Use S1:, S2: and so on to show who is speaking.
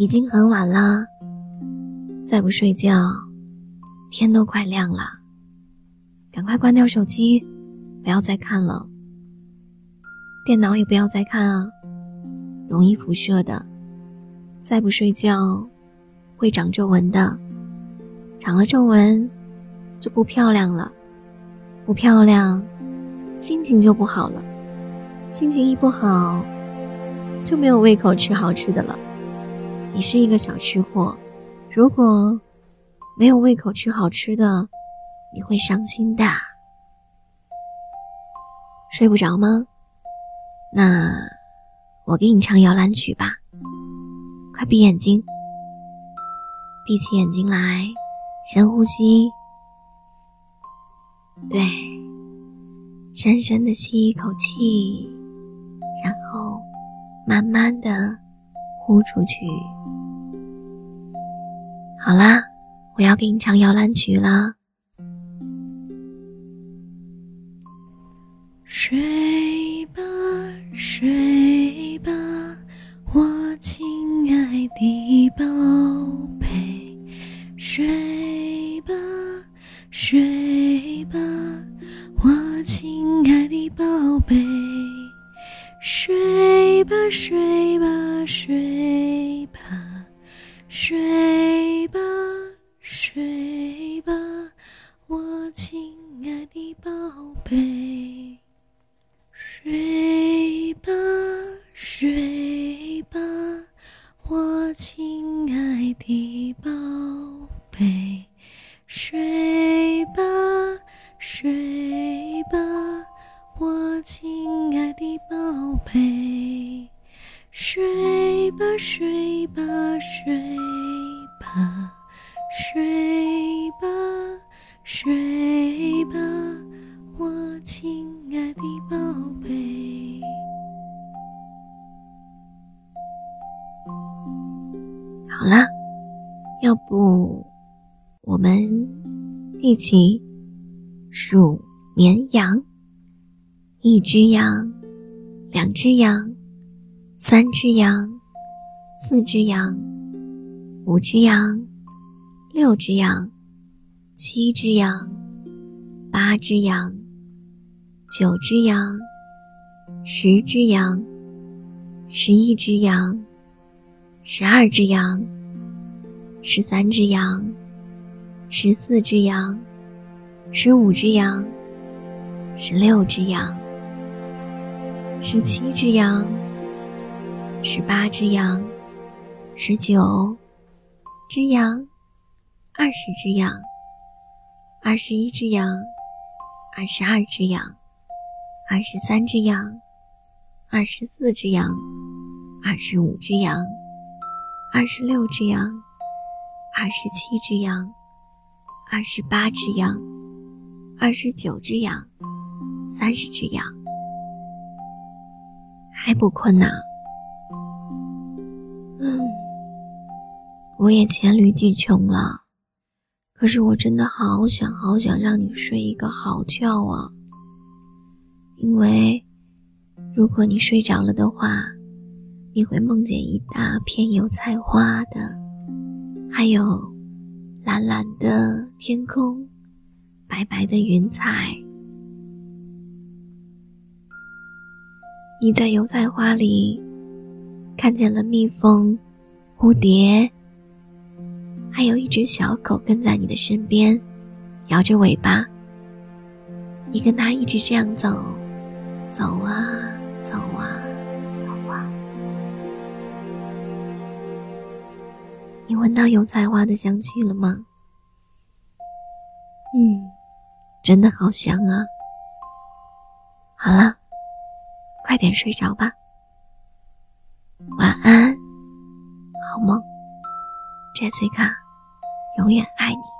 S1: 已经很晚了，再不睡觉，天都快亮了。赶快关掉手机，不要再看了。电脑也不要再看啊，容易辐射的。再不睡觉，会长皱纹的。长了皱纹，就不漂亮了。不漂亮，心情就不好了。心情一不好，就没有胃口吃好吃的了。你是一个小吃货，如果没有胃口吃好吃的，你会伤心的。睡不着吗？那我给你唱摇篮曲吧。快闭眼睛，闭起眼睛来，深呼吸。对，深深的吸一口气，然后慢慢的呼出去。好啦，我要给你唱摇篮曲了。
S2: 睡吧，睡吧，睡吧，我亲爱的宝贝。睡吧，睡吧，我亲爱的宝贝。睡睡吧，睡吧，睡吧，睡吧，我亲爱的宝贝。
S1: 好啦，要不我们一起数绵羊：一只羊，两只羊，三只羊，四只羊，五只羊，六只羊，七只羊，八只羊，九只羊，十只羊，十一只羊。十二只羊，十三只羊，十四只羊，十五只羊，十六只羊，十七只羊，十八只羊，十九只羊，二十只羊，二十一只羊，二十二只羊，二十三只羊，二十四只羊，二十五只羊。二十六只羊，二十七只羊，二十八只羊，二十九只羊，三十只羊，还不困呐？我也黔驴技穷了，可是我真的好想好想让你睡一个好觉啊！因为如果你睡着了的话。你会梦见一大片油菜花的，还有蓝蓝的天空，白白的云彩。你在油菜花里看见了蜜蜂、蝴蝶，还有一只小狗跟在你的身边，摇着尾巴。你跟它一直这样走，走啊，走啊。走啊你闻到油菜花的香气了吗？嗯，真的好香啊！好了，快点睡着吧，杰西卡永远爱你。